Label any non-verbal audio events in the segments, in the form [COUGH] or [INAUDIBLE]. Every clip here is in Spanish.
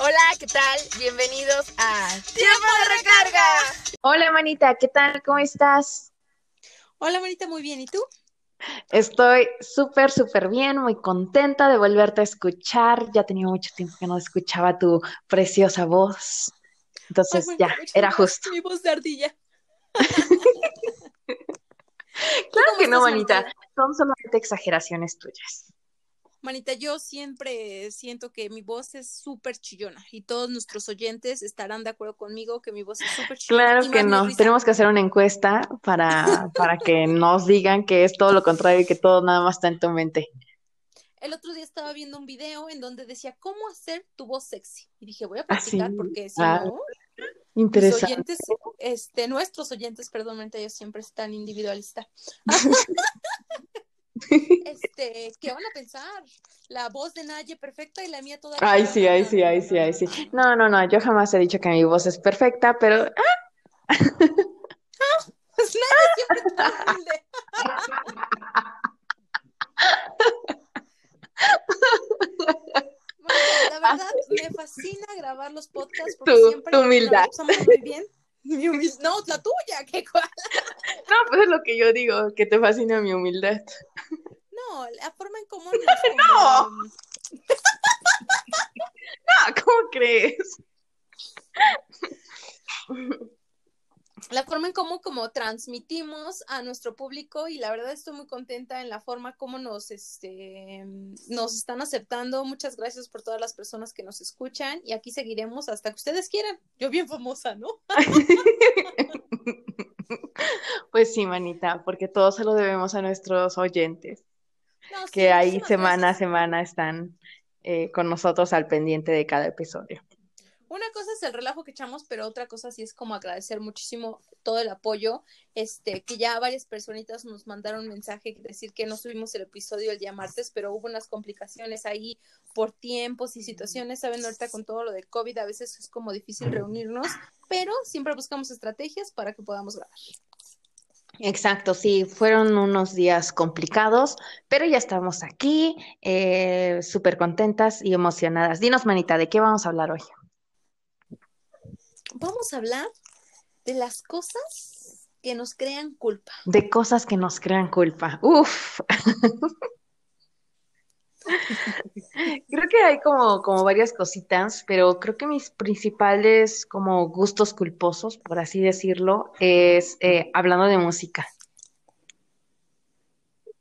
Hola, ¿qué tal? Bienvenidos a Tiempo de Recarga. Hola, manita, ¿qué tal? ¿Cómo estás? Hola, manita, muy bien. ¿Y tú? Estoy súper, súper bien, muy contenta de volverte a escuchar. Ya tenía mucho tiempo que no escuchaba tu preciosa voz. Entonces, Ay, ya, era justo. Mi voz de ardilla. [LAUGHS] Claro que no, manita? Son solamente exageraciones tuyas. Manita, yo siempre siento que mi voz es súper chillona y todos nuestros oyentes estarán de acuerdo conmigo que mi voz es súper chillona. Claro que no. Tenemos que hacer una encuesta para, para que nos digan que es todo lo contrario y que todo nada más está en tu mente. El otro día estaba viendo un video en donde decía cómo hacer tu voz sexy. Y dije, voy a Ah, sí. practicar porque si Ah, no, Interesante. oyentes, este, nuestros oyentes, perdón, ellos siempre están individualistas. [LAUGHS] Este, ¿qué van a pensar? La voz de Naye perfecta y la mía toda Ay, sí, ay, sí, ay, sí, ay, sí. No, no, no, yo jamás he dicho que mi voz es perfecta, pero ah, [LAUGHS] Pues Naye siempre está humilde. [LAUGHS] Manita, la verdad, me fascina grabar los podcasts porque Tu- siempre tu humildad. muy bien. Mi No, la tuya, qué cual. no, pues es lo que yo digo, que te fascina mi humildad. No, la forma en cómo [LAUGHS] nos como- Ah, [LAUGHS] ¿cómo crees? la forma en cómo como transmitimos a nuestro público y la verdad estoy muy contenta en la forma como nos este nos están aceptando. Muchas gracias por todas las personas que nos escuchan y aquí seguiremos hasta que ustedes quieran. Yo bien famosa, ¿no? [LAUGHS] Pues sí, manita, porque todo se lo debemos a nuestros oyentes, No, sí, que ahí semana a semana están eh, con nosotros al pendiente de cada episodio. Una cosa es el relajo que echamos, pero otra cosa sí es como agradecer muchísimo todo el apoyo, este, que ya varias personitas nos mandaron mensaje decir que no subimos el episodio el día martes, pero hubo unas complicaciones ahí por tiempos y situaciones, saben, ahorita con todo lo de COVID a veces es como difícil reunirnos, pero siempre buscamos estrategias para que podamos grabar. Exacto, sí, fueron unos días complicados, pero ya estamos aquí, eh, súper contentas y emocionadas. Dinos, manita, ¿de qué vamos a hablar hoy? Vamos a hablar de las cosas que nos crean culpa. De cosas que nos crean culpa. Uf. [LAUGHS] [LAUGHS] Creo que hay como, como varias cositas, pero creo que mis principales como gustos culposos, por así decirlo, es eh, hablando de música.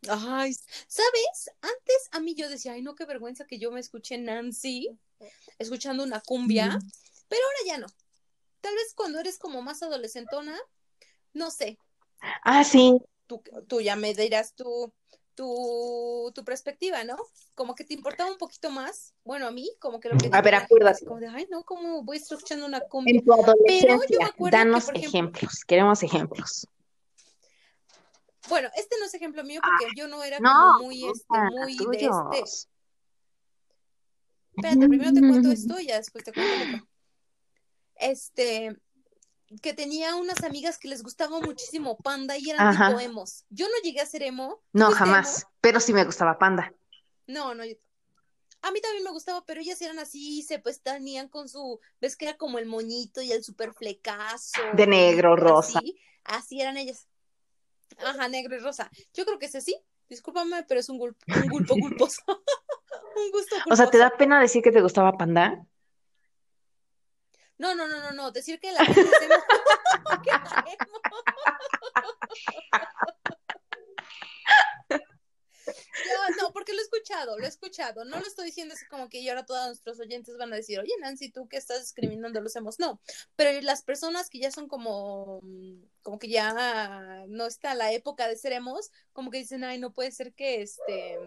Ay, ¿sabes? Antes a mí yo decía, ay, no, qué vergüenza que yo me escuché Nancy escuchando una cumbia, pero ahora ya no. Tal vez cuando eres como más adolescentona, no sé, Ah, sí, tú, tú ya me dirás tu, tu, tu perspectiva, ¿no? Como que te importaba un poquito más, bueno, a mí, como que lo que A ver, acuérdate. como de, ay, no, ¿cómo voy escuchando una cumbia? en tu Pero yo me adolescencia, que, danos ejemplo, ejemplos, queremos ejemplos. bueno, este no es ejemplo mío porque yo no era No, como muy, este, ah, muy de este. Espérate, primero te cuento esto y ya después te cuento otro. Este, que tenía unas amigas que les gustaba muchísimo Panda y eran Ajá. tipo emos. Yo no llegué a ser emo. ¿Tú No, jamás, pero sí me gustaba Panda. No, no. yo- A mí también me gustaba, pero ellas eran así, se pues tenían con su, ves que era como el moñito y el super flecazo. De negro, rosa. Así, así eran ellas. Ajá, negro y rosa. Yo creo que es así. Discúlpame, pero es un, gul- un gulpo [LAUGHS] culposo. [LAUGHS] un gusto O sea, ¿te da pena decir que te gustaba Panda? No, no, no, no, no. Decir que la. [LAUGHS] [LAUGHS] Yo, no, porque lo he escuchado, lo he escuchado. No lo estoy diciendo así como que y ahora todos nuestros oyentes van a decir, oye, Nancy, tú que estás discriminando a los emos. No, pero las personas que ya son como, como que ya no está la época de ser emos, como que dicen, ay, no puede ser que este,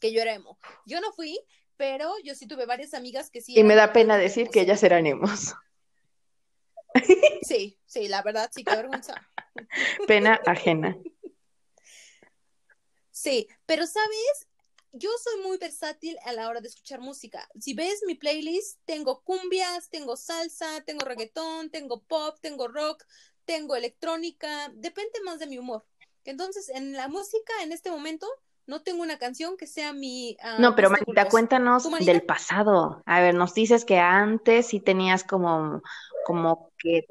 que yo era emo. Yo no fui, pero yo sí tuve varias amigas que sí. Y me da pena decir emos. que ellas eran emos. [LAUGHS] Sí, sí, la verdad, sí, qué vergüenza. [LAUGHS] Pena ajena. Sí, pero sabes, yo soy muy versátil a la hora de escuchar música. Si ves mi playlist, tengo cumbias, tengo salsa, tengo reggaetón, tengo pop, tengo rock, tengo electrónica, depende más de mi humor. Entonces, en la música, en este momento, no tengo una canción que sea mi... ah, No, pero culposo. cuéntanos del pasado. A ver, nos dices que antes sí tenías como, como que.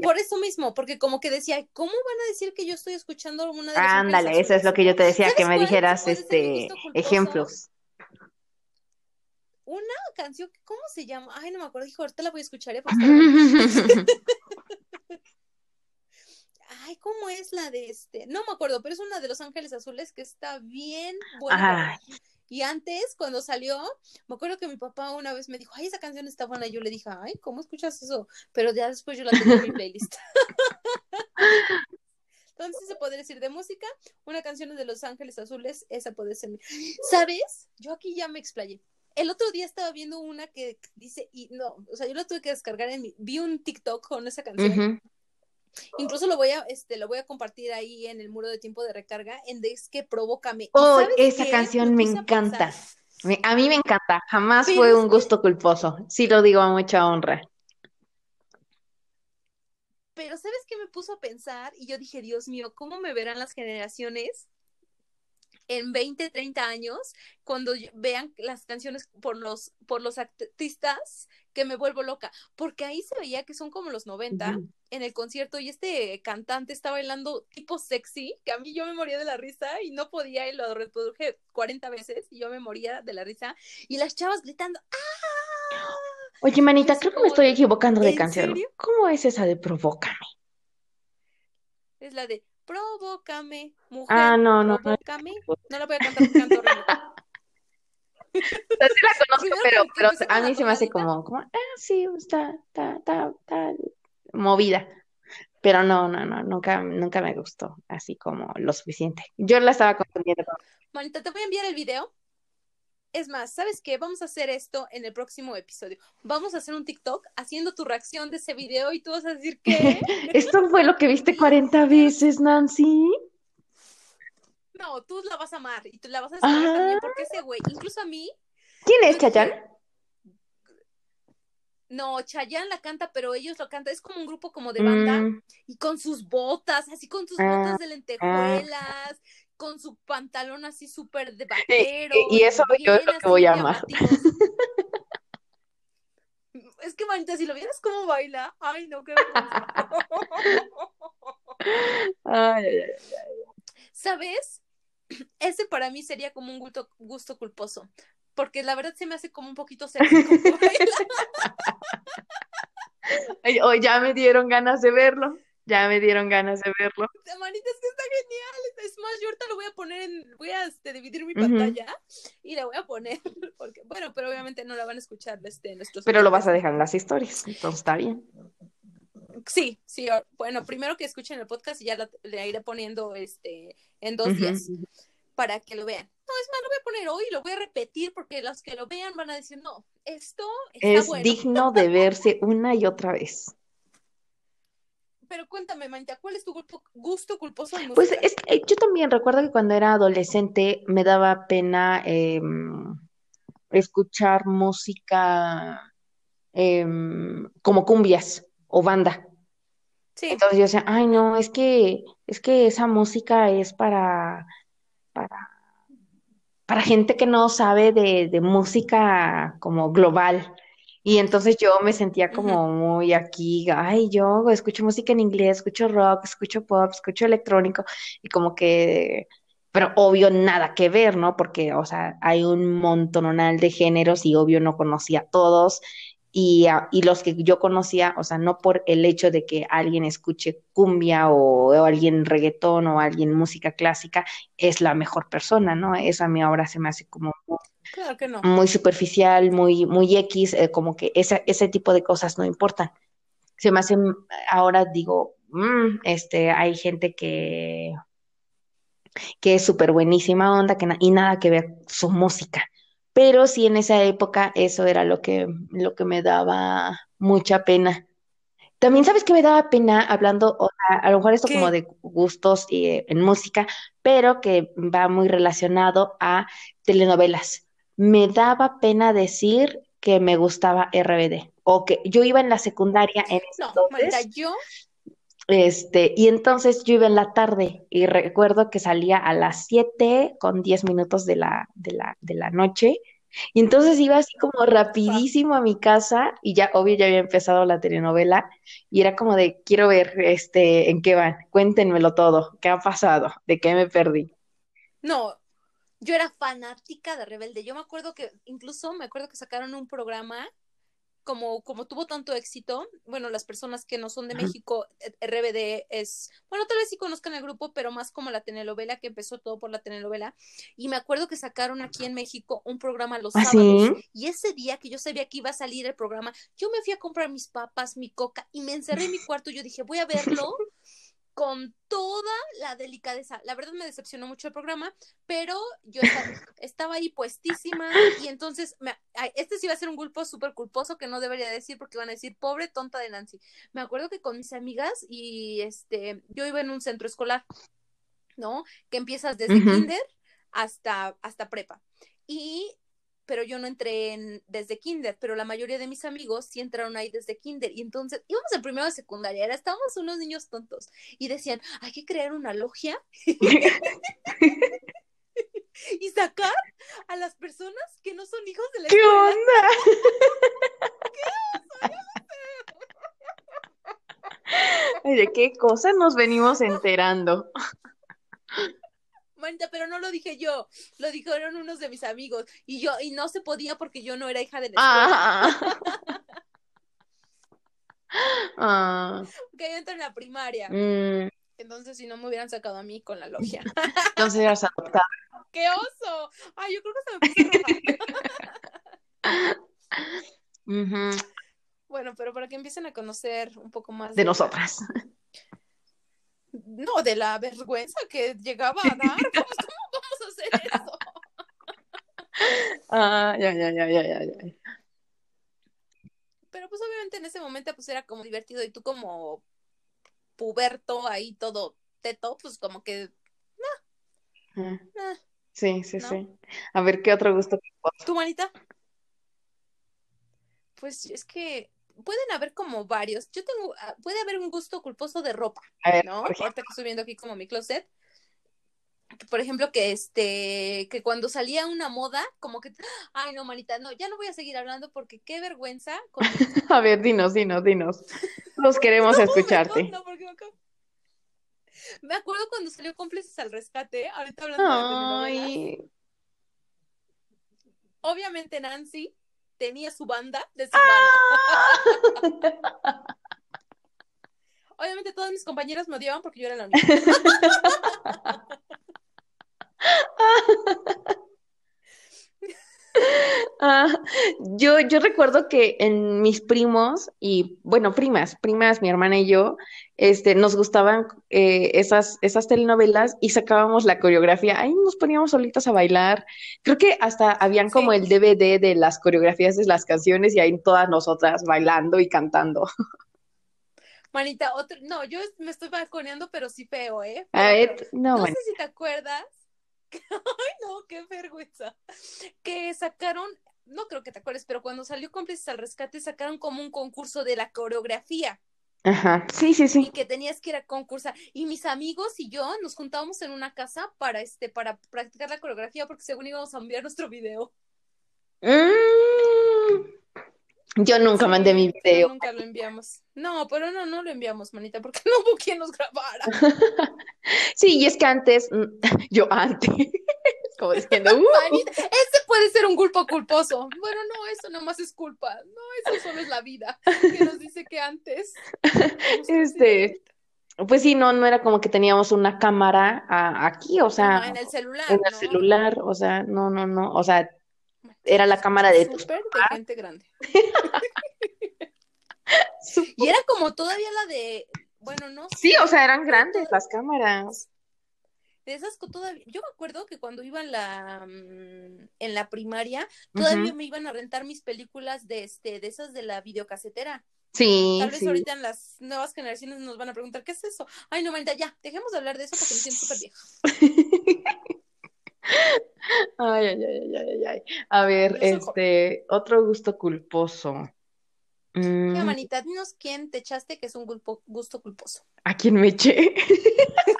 Por eso mismo, porque como que decía, ¿cómo van a decir que yo estoy escuchando una de Ángeles Ándale, eso es lo que yo te decía, que ¿Sabes me dijeras este ejemplos. Una canción, ¿cómo se llama? Ay, no me acuerdo, hijo, ahorita la voy a escuchar, ¿eh? [LAUGHS] Ay, ¿cómo es la de este? No me acuerdo, pero es una de Los Ángeles Azules que está bien buena. Y antes, cuando salió, me acuerdo que mi papá una vez me dijo, ay, esa canción está buena. Y yo le dije, ay, ¿cómo escuchas eso? Pero ya después yo la tengo en mi playlist. [LAUGHS] Entonces se puede decir de música, una canción de Los Ángeles Azules, esa puede ser mi. ¿Sabes? Yo aquí ya me explayé. El otro día estaba viendo una que dice, y no, o sea, yo la tuve que descargar en mi, vi un TikTok con esa canción. ujú. Incluso lo voy a, este, lo voy a compartir ahí en el muro de tiempo de recarga, en Es que provócame. ¿Y Oh, esa qué? canción Me encanta. pensar, A mí me encanta, jamás Pero fue un gusto culposo. Sí lo digo a mucha honra. Pero ¿sabes qué me puso a pensar? Y yo dije, Dios mío, ¿cómo me verán las generaciones en 20, 30 años cuando vean las canciones por los, por los artistas que me vuelvo loca? Porque ahí se veía que son como los 90 Ujú. en el concierto y este cantante está bailando tipo sexy, que a mí yo me moría de la risa y no podía y lo reproduje 40 veces y yo me moría de la risa y las chavas gritando, ¡ah! Oye, manita, creo que me estoy equivocando de ¿en canción. serio? ¿Cómo es esa de Provócame? Es la de Provócame, mujer, Ah, no, no, no. provócame. No la voy a cantar porque canto horrible. [LAUGHS] O sea, sí la conozco, pero, pero empecé a mí se me hace como, como, ah, sí, está, está, está, está movida. Pero no, no, no, nunca, nunca me gustó así como lo suficiente. Yo la estaba confundiendo con... Manita, te voy a enviar el video. Es más, ¿sabes qué? Vamos a hacer esto en el próximo episodio. Vamos a hacer un TikTok haciendo tu reacción de ese video y tú vas a decir ¿qué? [LAUGHS] Esto fue lo que viste 40 veces, Nancy. No, tú la vas a amar y tú la vas a descargar Ah, también porque ese güey, incluso a mí, ¿quién es dije, no, Chayanne la canta, pero ellos lo cantan, es como un grupo como de banda Mm, y con sus botas, así con sus ah, botas de ah. Con su pantalón así súper de vaquero y- y y eso yo es lo que voy a amar. [LAUGHS] Es que, manita, si lo vieras cómo baila, ay, no, qué vergüenza. [LAUGHS] Ay, ay, ay. ¿Sabes? [CLEARS THROAT] Ese para mí sería como un gusto, gusto culposo, porque la verdad se me hace como un poquito sexy como [LAUGHS] baila. Ay, oh, ya me dieron ganas de verlo. Ya me dieron ganas de verlo. Manita, es que está genial. Es más, yo ahorita lo voy a poner en, voy a este, dividir mi pantalla y la voy a poner, [LAUGHS] porque, bueno, pero obviamente no la van a escuchar este, nuestros Pero lo vas a dejar en las historias, entonces está bien. Sí, sí, bueno, primero que escuchen el podcast y ya la- le iré poniendo este en dos días para que lo vean. No, es más, lo voy a poner hoy y lo voy a repetir porque los que lo vean van a decir, no, esto está Es bueno. digno de verse una y otra vez. Pero cuéntame, Manita, ¿cuál es tu gusto, gusto culposo en Pues música? es que, eh, yo también recuerdo que cuando era adolescente me daba pena em, escuchar música em, como cumbias o banda. Sí, Entonces yo decía, ay no, es que, es que esa música es para, para, para gente que no sabe de, de música como global. Y entonces yo me sentía como muy aquí, ay, yo escucho música en inglés, escucho rock, escucho pop, escucho electrónico, y como que, pero obvio nada que ver, ¿no? Porque, o sea, hay un montonal de géneros y obvio no conocía todos. Y, a- y los que yo conocía, o sea, no por el hecho de que alguien escuche cumbia o, o alguien reggaetón o alguien música clásica, es la mejor persona, ¿no? Eso a mí ahora se me hace como muy superficial, muy, muy X, eh, como que ese, ese tipo de cosas no importan. Se me hacen, ahora digo, mm, este, hay gente que, que es súper buenísima onda que y nada que ver su música. Pero sí en esa época eso era lo que, lo que me daba mucha pena. También sabes que me daba pena hablando, o sea, a lo mejor esto como de gustos eh, en música, pero que va muy relacionado a telenovelas. Me daba pena decir que me gustaba RBD o que yo iba en la secundaria en No, entonces yo, Este, y entonces yo iba en la tarde y recuerdo que salía a las 7 con 10 minutos de la, de la, de la noche. Y entonces iba así como rapidísimo a mi casa y ya, obvio, ya había empezado la telenovela y era como de, quiero ver, este, en qué van, cuéntenmelo todo, qué ha pasado, de qué me perdí. No, yo era fanática de Rebelde. Yo me acuerdo que, incluso me acuerdo que sacaron un programa como, como tuvo tanto éxito, bueno, las personas que no son de México, eh, RBD es, bueno, tal vez sí conozcan el grupo, pero más como la telenovela, que empezó todo por la telenovela. Y me acuerdo que sacaron aquí en México un programa los ¿Ah, sábados. sí? Y ese día que yo sabía que iba a salir el programa, yo me fui a comprar mis papas, mi coca, y me encerré en mi cuarto. Yo dije, voy a verlo con toda la delicadeza. La verdad me decepcionó mucho el programa, pero yo estaba, [LAUGHS] estaba ahí puestísima y entonces me- este sí iba a ser un grupo súper culposo que no debería decir porque van a decir pobre tonta de Nancy. Me acuerdo que con mis amigas y este yo iba en un centro escolar, ¿no? Que empiezas desde kinder hasta hasta prepa. Y pero yo no entré en, desde kinder, pero la mayoría de mis amigos sí entraron ahí desde kinder. Y entonces íbamos en primero de secundaria, era, estábamos unos niños tontos y decían, hay que crear una logia [LAUGHS] y sacar a las personas que no son hijos de la ¿Qué escuela. onda? [LAUGHS] Ay, ¿De qué cosa nos venimos enterando? Pero no lo dije yo, lo dijeron unos de mis amigos y yo y no se podía porque yo no era hija de la escuela. Ah. [LAUGHS] Ah. Porque yo entré en la primaria. Mm, Entonces, si no me hubieran sacado a mí con la logia. [LAUGHS] entonces eras adoptada. ¡Qué oso! Ay, yo creo que se me puse roja. [LAUGHS] Bueno, pero para que empiecen a conocer un poco más De nosotras. No, de la vergüenza que llegaba a dar. [LAUGHS] ¿Cómo, cómo vamos a hacer eso? Ah, ya, ya, ya, ya, ya, ya. Pero pues obviamente en ese momento pues era como divertido y tú como puberto ahí todo teto, pues como que Ah, ah, Sí, sí, ¿no? sí. A ver, ¿qué otro gusto? ¿Tu manita? Pues es que pueden haber como varios. Yo tengo, ah, puede haber un gusto culposo de ropa, A ver, ¿no? Ahorita que estoy viendo aquí como mi closet. Por ejemplo, que este, que cuando salía una moda, como que, ay no, manita, no, ya no voy a seguir hablando porque qué vergüenza con [LAUGHS] A ver, dinos, dinos, dinos. Los queremos escucharte. No, porque me acuerdo cuando salió Cómplices al Rescate, ahorita hablando de telenovelas. Ay, Obviamente Nancy tenía su banda de Silvana. Ah. Obviamente todas mis compañeras me odiaban porque yo era la única. [LAUGHS] Ah, yo, yo recuerdo que en mis primos y, bueno, primas, primas, mi hermana y yo, este, nos gustaban eh, esas, esas telenovelas y sacábamos la coreografía. Ahí nos poníamos solitas a bailar. Creo que hasta habían como Sí. el DVD de las coreografías de las canciones y ahí todas nosotras bailando y cantando. Manita, otro, no, yo me estoy balconeando, pero sí feo, ¿eh? A ver, no, no sé si te acuerdas. [LAUGHS] Ay, no, qué vergüenza. Que sacaron, no creo que te acuerdes, pero cuando salió Cómplices al Rescate sacaron como un concurso de la coreografía Ajá, sí, sí, y sí. que tenías que ir a concursar. Y mis amigos y yo nos juntábamos en una casa para este, para practicar la coreografía porque según íbamos a enviar nuestro video. Mm, yo nunca Sí, mandé mi video. nunca lo enviamos. No, pero no, no lo enviamos, manita, porque [LAUGHS] no hubo quien nos grabara. [LAUGHS] Sí, y es que antes, mm, [LAUGHS] yo antes, como diciendo, "Uh". Manita, ese puede ser un culpo culposo. Bueno, no, eso nomás es culpa. No, eso solo es la vida que nos dice que antes. Este, pues sí, no, no era como que teníamos una cámara a- aquí, o sea, en el celular. en el ¿no? celular, o sea, no, no, no, o sea, era la cámara de tus de gente grande. [LAUGHS] Y era como todavía la de, bueno, no Sí, sé, o sea, eran grandes las cámaras. de esas todavía, yo me acuerdo que cuando iba en la mm, en la primaria, todavía me iban a rentar mis películas de este, de esas de la videocasetera. Sí, Tal vez sí. ahorita en las nuevas generaciones nos van a preguntar, ¿qué es eso? Ay, no, manita, ya, dejemos de hablar de eso porque me siento súper vieja. [LAUGHS] Ay, ay, ay, ay, ay, ay. A ver, este, otro gusto culposo. Ya, Mm, manita, dinos quién te echaste que es un gulpo- gusto culposo. ¿a quién me eché? [LAUGHS]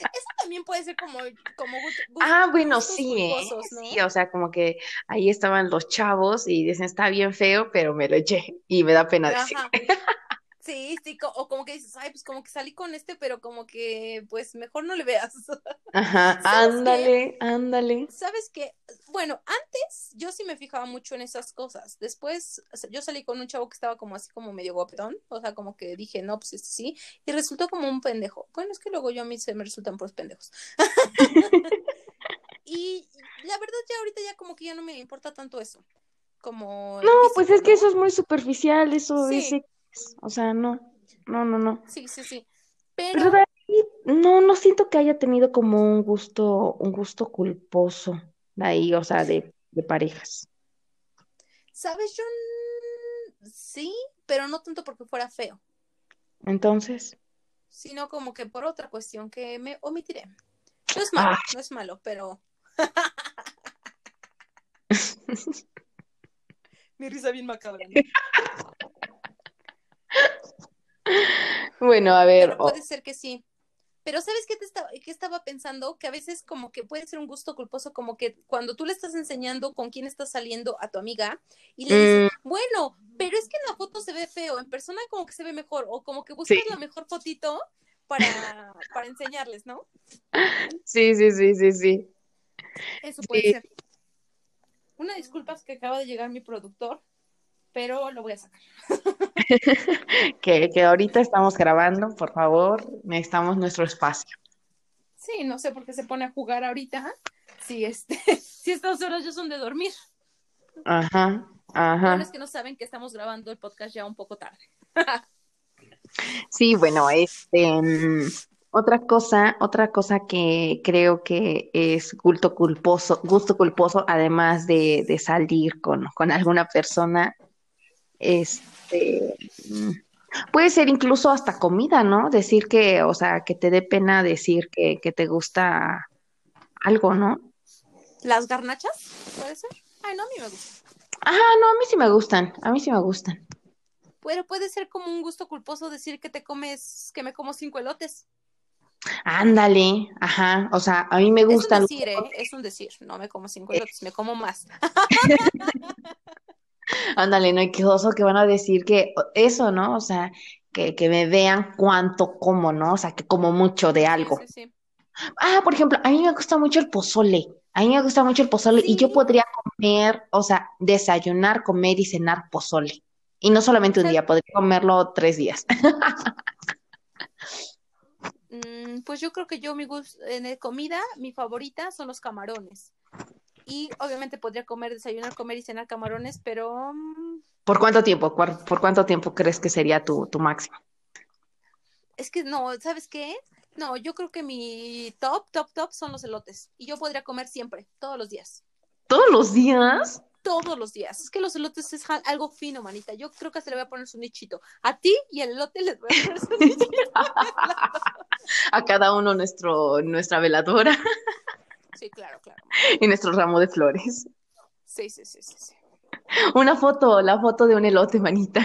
Eso también puede ser como, como gu- gu- Ah, bueno, sí, ¿eh? culposos, ¿no? Sí, o sea, como que ahí estaban los chavos y dicen, está bien feo, pero me lo eché y me da pena decir. [LAUGHS] Sí, sí, o como que dices, ay, pues como que salí con este, pero como que, pues mejor no le veas. [LAUGHS] Ajá, ándale, ándale. ¿Sabes qué? Bueno, antes yo sí me fijaba mucho en esas cosas. Después o sea, yo salí con un chavo que estaba como así como medio guapetón, o sea, como que dije, no, pues este sí, y resultó como un pendejo. Bueno, es que luego yo a mí se me resultan puros pendejos. [LAUGHS] y la verdad ya ahorita ya como que ya no me importa tanto eso. Como No, pues es que eso es muy superficial, eso Sí. es O sea, no, no, no, no. Sí, sí, sí. Pero Pero de ahí, no, no siento que haya tenido como un gusto, un gusto culposo de ahí, o sea, de, de parejas. ¿Sabes? Yo sí, pero no tanto porque fuera feo, Entonces, sino como que por otra cuestión que me omitiré. No es malo, Ah. no es malo, pero [LAUGHS] [LAUGHS] mi risa bien macabra. ¿no? Bueno, a ver, Pero puede ser que sí. Pero ¿sabes qué, te estaba, qué estaba pensando? Que a veces como que puede ser un gusto culposo, como que cuando tú le estás enseñando con quién estás saliendo a tu amiga y le dices, Mm. bueno, pero es que en la foto se ve feo, en persona como que se ve mejor, o como que buscas Sí. la mejor fotito para, para enseñarles, ¿no? sí, sí, sí, sí, sí. Eso puede Sí. ser. Una disculpa es que acaba de llegar mi productor, pero lo voy a sacar. [LAUGHS] Que, que ahorita estamos grabando, por favor, necesitamos nuestro espacio. Sí, no sé por qué se pone a jugar ahorita. Si este, [LAUGHS] si estas horas ya son de dormir. Ajá, Bueno, ajá. es que no saben que estamos grabando el podcast ya un poco tarde. [LAUGHS] Sí, bueno, este, mm, otra cosa, otra cosa que creo que es gusto culposo, gusto culposo, además de, de salir con, con alguna persona, este, mm, puede ser incluso hasta comida, ¿no? Decir que, o sea, que te dé pena decir que, que te gusta algo, ¿no? ¿Las garnachas? ¿Puede ser? Ay, no, a mí me gusta. Ajá, no, a mí sí me gustan, a mí sí me gustan. Pero puede ser como un gusto culposo decir que te comes, que me como cinco elotes. Ándale, ajá, o sea, a mí me Es un gustan. decir, ¿eh? Es un decir. No me como cinco elotes, me como más. [LAUGHS] Ándale, no, y qué oso que van a decir que eso, ¿no? O sea, que, que me vean cuánto como, ¿no? O sea, que como mucho de algo. Sí, sí, sí. Ah, por ejemplo, a mí me gusta mucho el pozole. A mí me gusta mucho el pozole y yo podría comer, o sea, desayunar, comer y cenar pozole. Y no solamente un día, podría comerlo tres días. Mm, pues yo creo que yo mi gusto en el comida, mi favorita son los camarones. Y obviamente podría comer, desayunar, comer y cenar camarones, pero mm, ¿Por cuánto tiempo? ¿Por, cuánto tiempo crees que sería tu, tu máximo? es que no, ¿sabes qué? No, yo creo que mi top, top, top son los elotes. Y yo podría comer siempre, todos los días. ¿Todos los días? Todos los días. Es que los elotes es algo fino, manita. Yo creo que se le voy a poner su nichito. A ti y al elote les voy a poner su [LAUGHS] nichito. A cada uno nuestro, nuestra veladora Sí, claro, claro. [LAUGHS] y nuestro ramo de flores. Sí, sí, sí, sí, sí. Una foto, la foto de un elote, manita.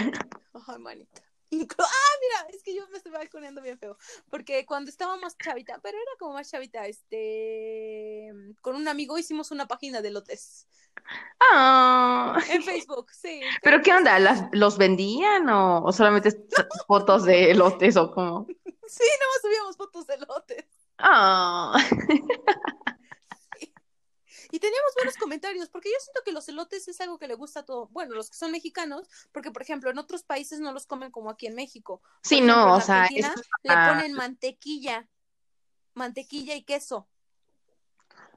Ay, manita. Ah, mira, es que yo me estoy balconeando bien feo. Porque cuando estaba más chavita, pero era como más chavita, este. Con un amigo hicimos una página de lotes. Ah. En Facebook, sí. [LAUGHS] ¿Pero qué onda? ¿Las, los vendían o, o solamente [LAUGHS] fotos de elotes o como? Sí, nada más subíamos fotos de lotes. Ah. Y teníamos buenos comentarios, porque yo siento que los elotes es algo que le gusta a todo. Bueno, los que son mexicanos, porque por ejemplo, en otros países no los comen como aquí en México. Por Sí, ejemplo, no, o sea, le ponen mantequilla, mantequilla y queso.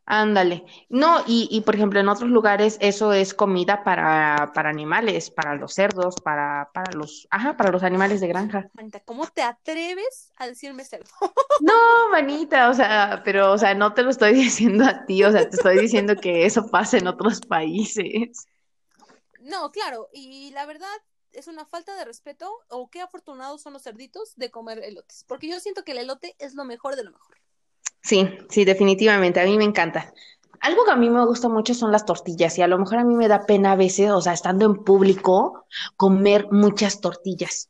Ándale. No, y, y por ejemplo, en otros lugares eso es comida para, para animales, para los cerdos, para, para los, ajá, para los animales de granja. Manita, ¿cómo te atreves a decirme cerdo? [LAUGHS] No, manita, o sea, pero, o sea, no te lo estoy [LAUGHS] diciendo a ti, o sea, te estoy diciendo que eso pasa en otros países. No, claro, y la verdad es una falta de respeto, o qué afortunados son los cerditos de comer elotes, porque yo siento que el elote es lo mejor de lo mejor. Sí, sí, definitivamente, a mí me encanta. Algo que a mí me gusta mucho son las tortillas y a lo mejor a mí me da pena a veces, o sea, estando en público, comer muchas tortillas.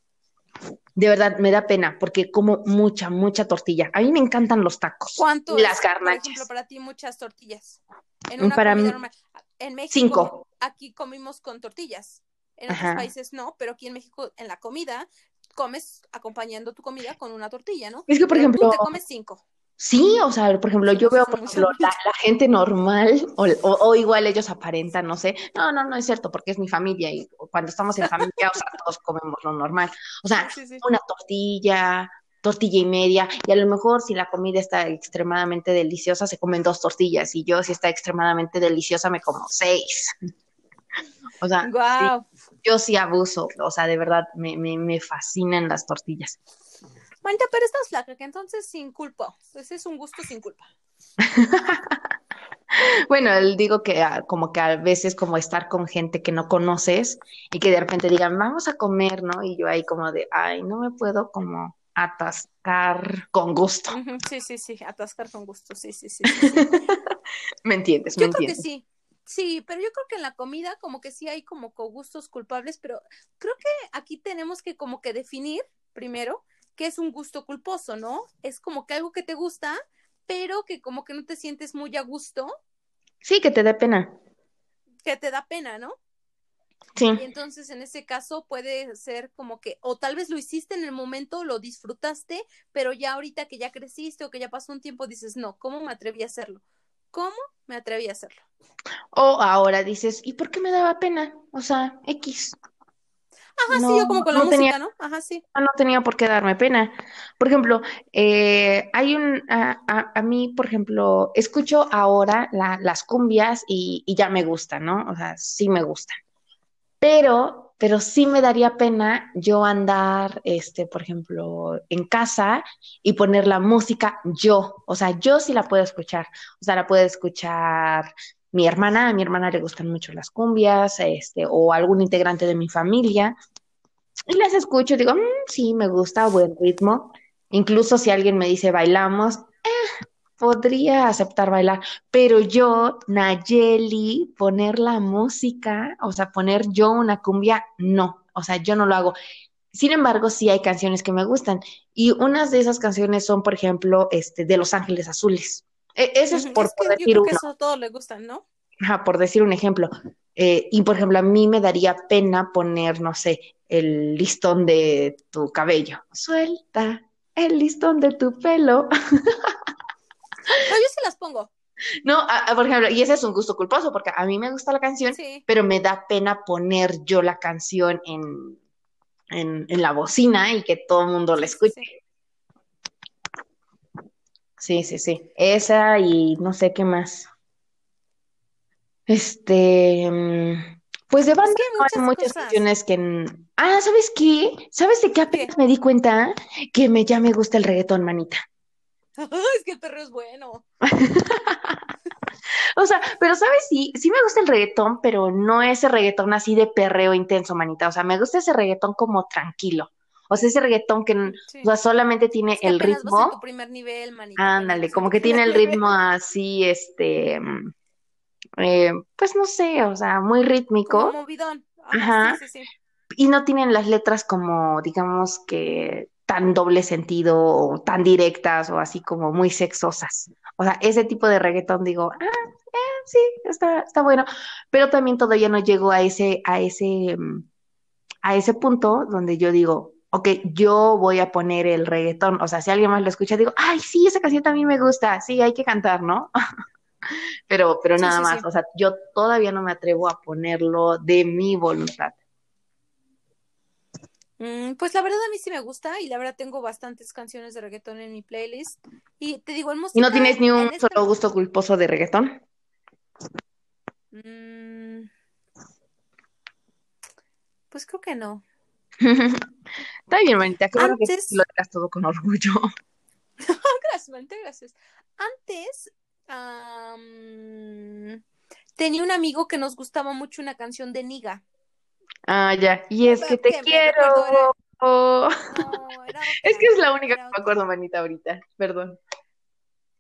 De verdad, me da pena porque como mucha, mucha tortilla. A mí me encantan los tacos ¿Cuánto las es, por garnachas. ejemplo, para ti muchas tortillas? En una Para mí, normal. En México, cinco. aquí comimos con tortillas. En otros países no, pero aquí en México, en la comida, comes acompañando tu comida con una tortilla, ¿no? Es que, por Pero tú ejemplo, te comes cinco. Sí, o sea, por ejemplo, yo sí veo, por ejemplo, la, la gente normal o, o- o igual ellos aparentan, no sé. No, no, no es cierto porque es mi familia y cuando estamos en familia, o sea, [LAUGHS] todos comemos lo normal. O sea, Sí, sí. una tortilla, tortilla y media, y a lo mejor si la comida está extremadamente deliciosa, se comen dos tortillas, y yo si está extremadamente deliciosa, me como seis. [LAUGHS] O sea, Wow. yo sí abuso, o sea, de verdad, me, me, me fascinan las tortillas. Manita, pero estás flaca, que entonces sin culpa. Ese es un gusto sin culpa. [LAUGHS] Bueno, él digo que ah, como que a veces como estar con gente que no conoces y que de repente digan, vamos a comer, ¿no? Y yo ahí como de, ay, no me puedo como atascar con gusto. Sí, sí, sí. Atascar con gusto. Sí, sí, sí, sí, sí. [LAUGHS] ¿Me entiendes? ¿Me Yo creo que sí. Sí, pero yo creo que en la comida como que sí hay como co- gustos culpables, pero creo que aquí tenemos que como que definir primero qué es un gusto culposo, ¿no? Es como que algo que te gusta, pero que como que no te sientes muy a gusto, Sí, que te dé pena. que te da pena, ¿no? Sí. Y entonces en ese caso puede ser como que, o tal vez lo hiciste en el momento, lo disfrutaste, pero ya ahorita que ya creciste o que ya pasó un tiempo dices, no, ¿cómo me atreví a hacerlo? ¿Cómo me atreví a hacerlo? O ahora dices, ¿y por qué me daba pena? O sea, X. Ajá, sí, No, yo como con la no tenía música, ¿no? Ajá, sí. no tenía por qué darme pena. Por ejemplo, eh, hay un, a, a- a mí, por ejemplo, escucho ahora la- las cumbias y, y ya me gustan, ¿no? O sea, sí me gustan. Pero, pero sí me daría pena yo andar, este, por ejemplo, en casa y poner la música yo. O sea, yo sí la puedo escuchar. O sea, la puede escuchar mi hermana. A mi hermana le gustan mucho las cumbias, este, o algún integrante de mi familia. Y las escucho digo, "Mm, sí, me gusta, buen ritmo. Incluso si alguien me dice bailamos, eh, podría aceptar bailar, pero yo, Nayeli, poner la música, o sea, poner yo una cumbia, no, o sea, yo no lo hago. Sin embargo, sí hay canciones que me gustan y unas de esas canciones son, por ejemplo, este, de Los Ángeles Azules. E- Eso es por, Es por que yo decir creo que uno. eso a todos les gustan, ¿no? Ajá, por decir un ejemplo. Eh, y por ejemplo, a mí me daría pena poner, no sé, el listón de tu cabello. Suelta el listón de tu pelo. [LAUGHS] Pero yo sí las pongo, No, a- a, por ejemplo, y ese es un gusto culposo porque a mí me gusta la canción, sí. pero me da pena poner yo la canción en, en, en la bocina y que todo el mundo la escuche. sí. Sí, sí, sí. Esa y no sé qué más. Este, mm, pues de banda Es que hay no hay muchas muchas canciones que... Ah, ¿sabes qué? ¿Sabes de qué ¿Qué? apenas me di cuenta? Que me, ya me gusta el reggaetón, manita. [LAUGHS] Es que el perro es bueno. [LAUGHS] O sea, pero ¿sabes? Sí, sí me gusta el reggaetón, pero no ese reggaetón así de perreo intenso, manita. O sea, me gusta ese reggaetón como tranquilo. O sea, ese reggaetón que o sea, solamente tiene Es que el apenas vas en tu ritmo. primer nivel, manita, Ándale, como que tiene el ritmo así, este, mm, eh, pues no sé, o sea, muy Como rítmico. movidón. Ajá, Ajá. sí, sí, sí. y no tienen las letras como, digamos que tan doble sentido o tan directas o así como muy sexosas. O sea, ese tipo de reggaetón digo, ah, eh, sí, está, está bueno, pero también todavía no llego a ese, a ese, mm, a ese punto donde yo digo, ok, yo voy a poner el reggaetón. O sea, si alguien más lo escucha, digo, ay, sí, esa canción también me gusta, sí, hay que cantar, ¿no? [LAUGHS] Pero, pero nada sí, más, sí. o sea, yo todavía no me atrevo a ponerlo de mi voluntad. Mm, pues la verdad a mí sí me gusta y la verdad tengo bastantes canciones de reggaetón en mi playlist. Y te digo, en ¿Y no música, tienes ni un este... solo gusto culposo de reggaetón? Mm, pues creo que no. [LAUGHS] Está bien, manita, bueno que lo digas todo con orgullo. [LAUGHS] gracias, Manita, gracias. Antes, am, tenía un amigo que nos gustaba mucho una canción de Niga. Ah, ya. Y es que te quiero. recuerdo, era... Oh. No, era [LAUGHS] Es que es la única que me acuerdo, manita, ahorita. Perdón.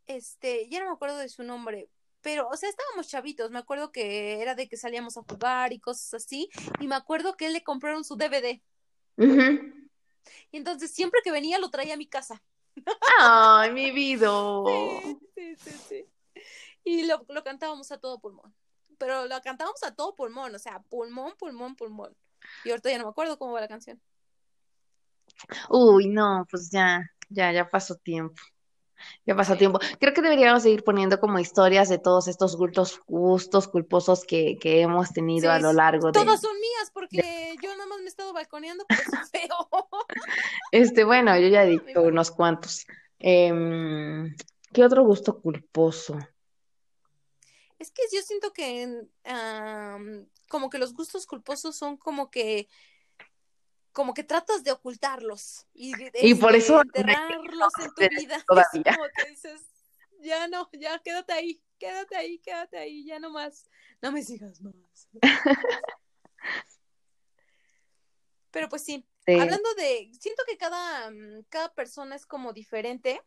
Este, ya no me acuerdo de su nombre, pero, o sea, estábamos chavitos, me acuerdo que era de que salíamos a jugar y cosas así, y me acuerdo que él le compraron su DVD. Y entonces siempre que venía lo traía a mi casa. Ay, mi vida. Sí, sí, sí, Y lo, lo cantábamos a todo pulmón. Pero lo cantábamos a todo pulmón, o sea, pulmón, pulmón, pulmón. Y ahorita ya no me acuerdo cómo va la canción. Uy, no, pues ya, ya, ya pasó tiempo. Ya pasó tiempo. Creo que deberíamos seguir poniendo como historias de todos estos gustos, gustos culposos que, que hemos tenido a lo largo de. Todas son mías, porque yo nada más me he estado balconeando, pero es feo. [LAUGHS] Este, bueno, yo ya he dicho unos cuantos. Em, ¿qué otro gusto culposo? Es que yo siento que como que los gustos culposos son como que como que tratas de ocultarlos y, y por eso enterrarlos en tu vida. [LAUGHS] Todavía. como que dices, ya no, ya quédate ahí, quédate ahí, quédate ahí, ya no más, no me sigas más. [LAUGHS] Pero pues sí, hablando de, siento que cada, mm, cada persona es como diferente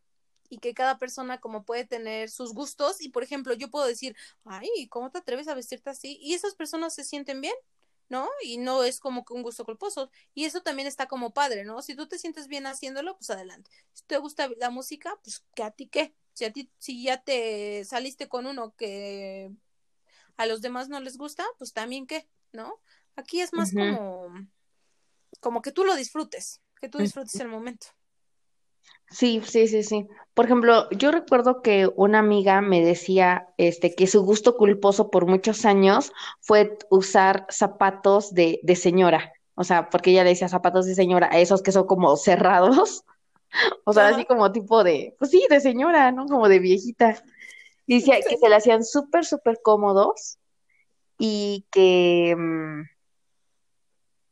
y que cada persona como puede tener sus gustos y por ejemplo yo puedo decir, ay, ¿cómo te atreves a vestirte así? Y esas personas se sienten bien ¿no? Y no es como que un gusto culposo. Y eso también está como padre, ¿no? Si tú te sientes bien haciéndolo, pues adelante. Si te gusta la música, pues que a ti qué. Si a ti, si ya te saliste con uno que a los demás no les gusta, pues también qué, ¿no? Aquí es más como, como que tú lo disfrutes, que tú disfrutes el momento. Sí, sí, sí, sí. Por ejemplo, yo recuerdo que una amiga me decía este, que su gusto culposo por muchos años fue usar zapatos de, de señora. O sea, porque ella le decía zapatos de señora a esos que son como cerrados. [LAUGHS] O sea, así como tipo de, pues sí, de señora, ¿no? Como de viejita. Decía que se le hacían súper, súper cómodos y que, mm,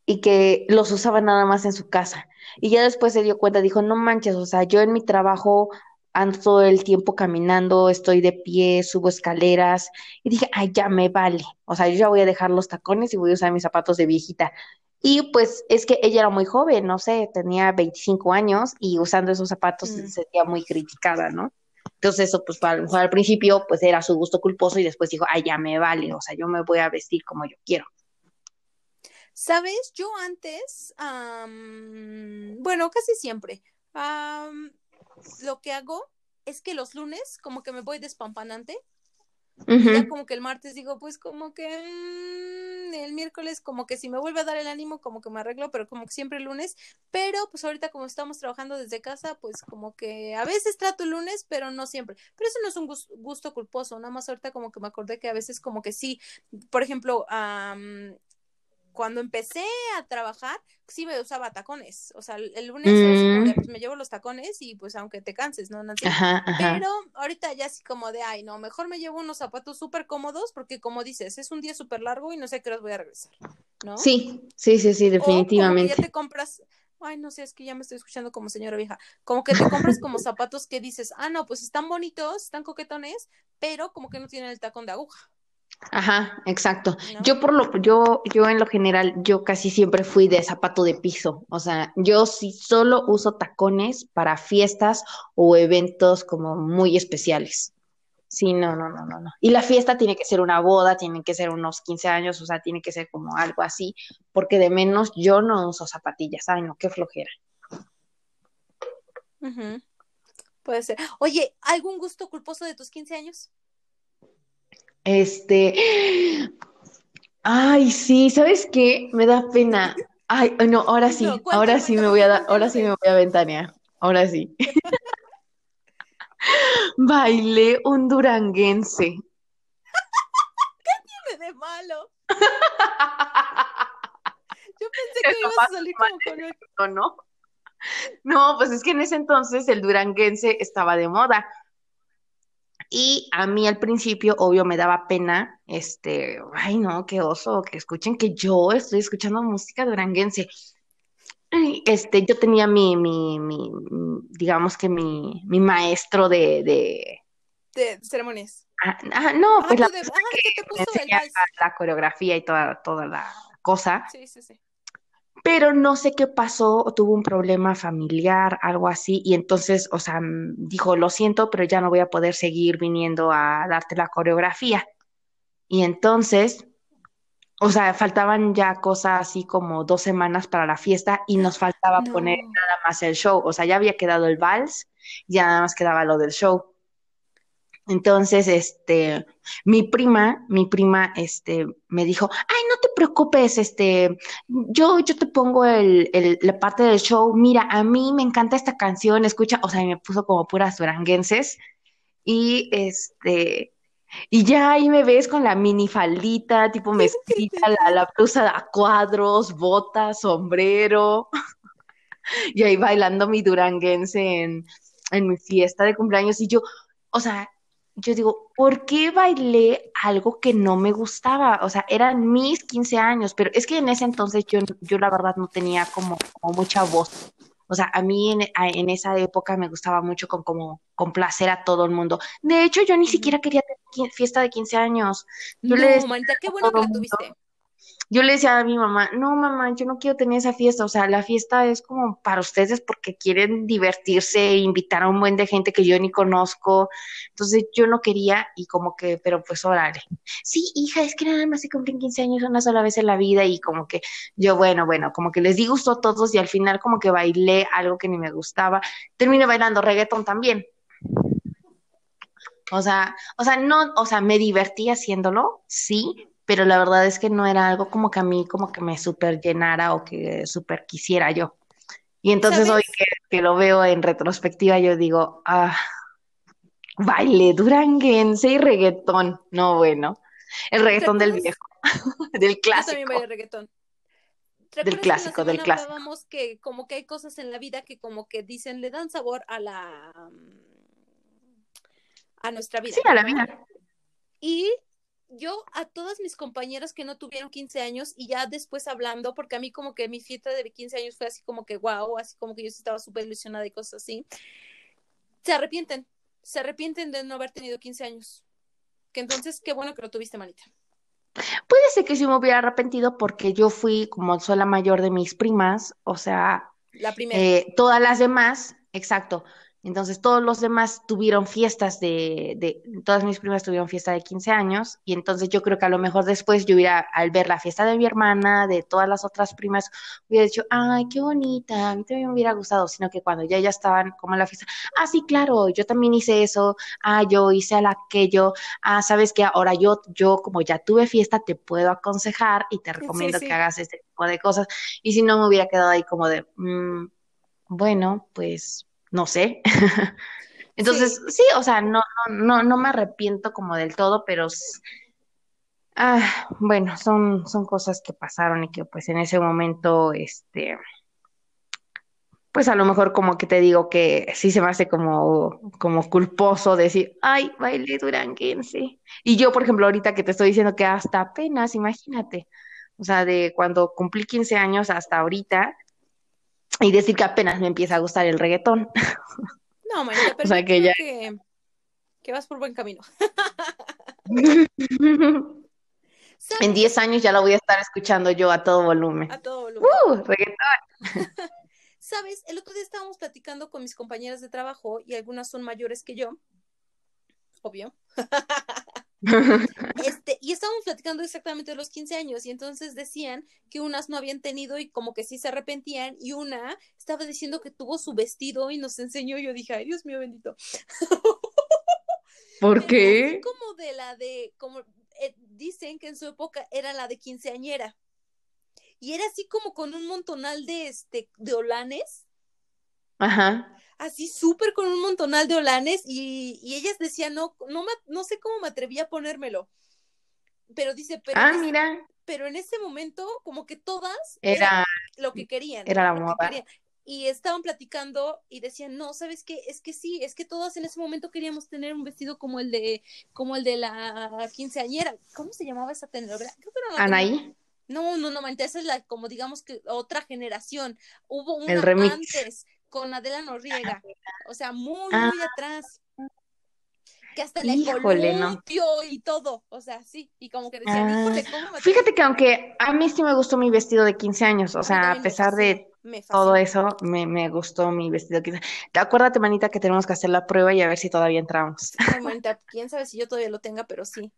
y que los usaba nada más en su casa. Y ya después se dio cuenta, dijo, no manches, o sea, yo en mi trabajo ando todo el tiempo caminando, estoy de pie, subo escaleras. Y dije, ay, ya me vale. O sea, yo ya voy a dejar los tacones y voy a usar mis zapatos de viejita. Y pues es que ella era muy joven, no sé, tenía 25 años y usando esos zapatos se sentía muy criticada, ¿no? Entonces eso pues al, al principio pues era su gusto culposo y después dijo, ay, ya me vale, o sea, yo me voy a vestir como yo quiero. Sabes, yo antes, bueno, casi siempre, lo que hago es que los lunes como que me voy despampanante. ya como que el martes digo, pues como que mm, el miércoles como que si me vuelve a dar el ánimo como que me arreglo, pero como que siempre el lunes, pero pues ahorita como estamos trabajando desde casa, pues como que a veces trato el lunes, pero no siempre. Pero eso no es un gusto, culposo, nada más ahorita como que me acordé que a veces como que sí, por ejemplo, cuando empecé a trabajar, sí me usaba tacones. O sea, el lunes mm. pues me llevo los tacones y pues aunque te canses, ¿no? Pero ahorita ya así como de, ay, no, mejor me llevo unos zapatos súper cómodos porque como dices, es un día súper largo y no sé qué horas voy a regresar, ¿no? Sí, sí, sí, sí, definitivamente. ya te compras, ay, no sé, es que ya me estoy escuchando como señora vieja, como que te compras como zapatos que dices, ah, no, pues están bonitos, están coquetones, pero como que no tienen el tacón de aguja. Ajá, exacto. Yo por lo, yo, yo en lo general, yo casi siempre fui de zapato de piso. O sea, yo sí solo uso tacones para fiestas o eventos como muy especiales. Sí, no, no, no, no, no. Y la fiesta tiene que ser una boda, tiene que ser unos 15 años, o sea, tiene que ser como algo así, porque de menos yo no uso zapatillas. Ay, no, qué flojera. Puede ser. Oye, ¿algún gusto culposo de tus 15 años? Este, ay, sí, ¿sabes qué? Me da pena. Ay, no, ahora sí, ahora sí me voy a dar, ahora sí me voy a ventanear, ahora sí. [LAUGHS] Bailé un duranguense. [LAUGHS] ¿Qué tiene de malo? [LAUGHS] Yo pensé que ibas a salir como con el... ¿no? No, pues es que en ese entonces el duranguense estaba de moda. Y a mí al principio, obvio, me daba pena, este, ay no, qué oso, que escuchen que yo estoy escuchando música duranguense. Este, yo tenía mi, mi, mi digamos que mi, mi maestro de, de... de ceremonias. Ah, no, ah, pues la, que, la, coreografía y toda, toda la cosa. Sí, sí, sí. Pero no sé qué pasó, tuvo un problema familiar, algo así, y entonces, o sea, mm, dijo, lo siento, pero ya no voy a poder seguir viniendo a darte la coreografía. Y entonces, o sea, faltaban ya cosas así como dos semanas para la fiesta y nos faltaba poner nada más el show, o sea, ya había quedado el vals, ya nada más quedaba lo del show. Entonces, este, mi prima, mi prima, este, me dijo, ay, no te preocupes, este, yo, yo te pongo el, el, la parte del show, mira, a mí me encanta esta canción, escucha, o sea, me puso como puras duranguenses, y este, y ya ahí me ves con la minifaldita, tipo mezclita, la, la blusa a cuadros, botas, sombrero, [LAUGHS] y ahí bailando mi duranguense en, en mi fiesta de cumpleaños, y yo, o sea, yo digo, ¿por qué bailé algo que no me gustaba? O sea, eran mis 15 años, pero es que en ese entonces yo, yo la verdad no tenía como, mucha voz. O sea, a mí en, en, esa época me gustaba mucho con como complacer a todo el mundo. De hecho, yo ni siquiera quería tener fiesta de 15 años. Yo no, manita, qué bueno que la tuviste yo le decía a mi mamá, no mamá, yo no quiero tener esa fiesta, o sea, la fiesta es como para ustedes porque quieren divertirse e invitar a un buen de gente que yo ni conozco, entonces yo no quería y como que, pero pues órale, sí, hija, es que nada más se cumplen 15 años una sola vez en la vida y como que yo, bueno, bueno, como que les di gusto a todos y al final como que bailé algo que ni me gustaba, terminé bailando reggaeton también. O sea, o sea, no, o sea, me divertí haciéndolo, sí, pero la verdad es que no era algo como que a mí como que me super llenara o que super quisiera yo. Y entonces hoy que, lo veo en retrospectiva, yo digo, ah, baile duranguense y reggaetón. No, bueno, el reggaetón del viejo, [LAUGHS] del clásico. Yo también reggaetón. Del clásico, del clásico. que como que hay cosas en la vida que como que dicen, le dan sabor a la... a nuestra vida. Sí, a la vida. Y yo a todas mis compañeras que no tuvieron 15 años y ya después hablando, porque a mí como que mi fiesta de 15 años fue así como que wow, así como que yo estaba súper ilusionada y cosas así, se arrepienten, se arrepienten de no haber tenido 15 años. Que entonces, qué bueno que lo tuviste, manita. Puede ser que sí me hubiera arrepentido porque yo fui como soy la mayor de mis primas, o sea, la primera. Eh, todas las demás, exacto, entonces todos los demás tuvieron fiestas de, de, todas mis primas tuvieron fiesta de 15 años y entonces yo creo que a lo mejor después yo hubiera, al ver la fiesta de mi hermana, de todas las otras primas, hubiera dicho, ay, qué bonita, a mí también me hubiera gustado, sino que cuando ya ya estaban como en la fiesta, ah, sí, claro, yo también hice eso, ah, yo hice aquello, ah, sabes que ahora yo, yo como ya tuve fiesta, te puedo aconsejar y te [LAUGHS] recomiendo que hagas este tipo de cosas y si no me hubiera quedado ahí como de, mm, bueno, pues no sé. [LAUGHS] Entonces, sí. o sea, no, no, no me arrepiento como del todo, pero ah, bueno, son, son cosas que pasaron y que pues en ese momento, este, pues a lo mejor como que te digo que sí se me hace como, como culposo decir, ay, bailé duranguense. Y yo, por ejemplo, ahorita que te estoy diciendo que hasta apenas, imagínate, o sea, de cuando cumplí 15 años hasta ahorita, y decir que apenas me empieza a gustar el reggaetón. [LAUGHS] No, María, pero o sea, que, ya... que, vas por buen camino. [LAUGHS] en 10 años ya lo voy a estar escuchando yo a todo volumen. A todo volumen. ¡Uh! Reggaetón. [LAUGHS] Sabes, el otro día estábamos platicando con mis compañeras de trabajo y algunas son mayores que yo. Obvio. Este, y estábamos platicando exactamente de los 15 años y entonces decían que unas no habían tenido y como que sí se arrepentían y una estaba diciendo que tuvo su vestido y nos enseñó y yo dije, ay Dios mío bendito. [LAUGHS] ¿Por [LAUGHS] qué? Como de la de, como eh, dicen que en su época era la de quinceañera y era así como con un montonal de, este, de olanes. Ajá así súper con un montonal de olanes y, ellas decían, no, no, no sé cómo me atreví a ponérmelo. Pero dice, pero, ah, mira. pero en ese momento como que todas era, lo que querían. Era la moda. Y estaban platicando y decían, no, ¿sabes qué? Es que sí, es que todas en ese momento queríamos tener un vestido como el de, como el de la quinceañera. ¿Cómo se llamaba esa telenovela? Anaí. No, no, no, esa es la, como digamos que otra generación. Hubo una el antes con Adela Noriega, o sea, muy, ah. muy atrás. que hasta le Híjole, no. y todo, o sea, sí, y como que decían, Ah, híjole, ¿cómo me Fíjate que aunque a mí sí me gustó mi vestido de 15 años, o sea, a pesar de todo eso, me, me gustó mi vestido de 15 Acuérdate, manita, que tenemos que hacer la prueba y a ver si todavía entramos. Ay, manita, quién sabe si yo todavía lo tenga, pero sí.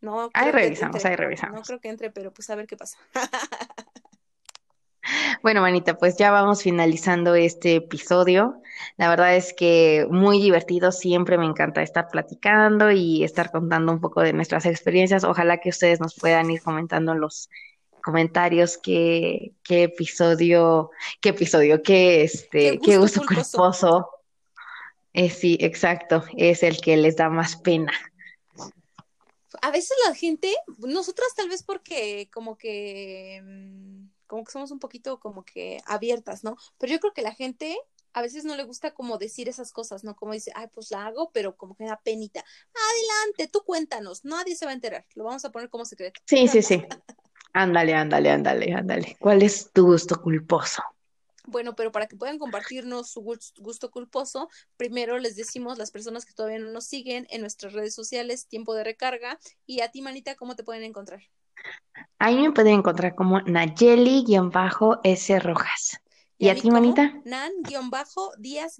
No Ahí revisamos, ahí no revisamos. creo que entre, pero pues a ver qué pasa. [LAUGHS] Bueno, manita, pues ya vamos finalizando este episodio. La verdad es que muy divertido, siempre me encanta estar platicando y estar contando un poco de nuestras experiencias. Ojalá que ustedes nos puedan ir comentando en los comentarios qué, qué episodio, qué episodio, qué Qué este, qué gusto gusto culposo. culposo. Eh, sí, exacto, es el que les da más pena. A veces la gente, nosotras tal vez porque como que, mm, como que somos un poquito como que abiertas, ¿no? Pero yo creo que la gente a veces no le gusta como decir esas cosas, ¿no? Como dice, ay, pues la hago, pero como que da penita. Adelante, tú cuéntanos, nadie se va a enterar, lo vamos a poner como secreto. Sí, sí, sí. Ándale, ándale, ándale, ándale. ¿Cuál es tu gusto culposo? Bueno, pero para que puedan compartirnos su gus- gusto culposo, primero les decimos las personas que todavía no nos siguen en nuestras redes sociales, tiempo de recarga, y a ti, Manita, ¿cómo te pueden encontrar? Ahí me pueden encontrar como Nayeli-S Rojas. ¿Y Y a ti, manita? Nan-Díaz-.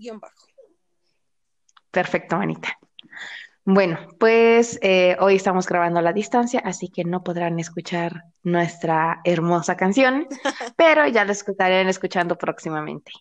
Perfecto, manita. Bueno, pues eh, hoy estamos grabando a la distancia, así que no podrán escuchar nuestra hermosa canción, [LAUGHS] pero ya la estarán escuchando próximamente.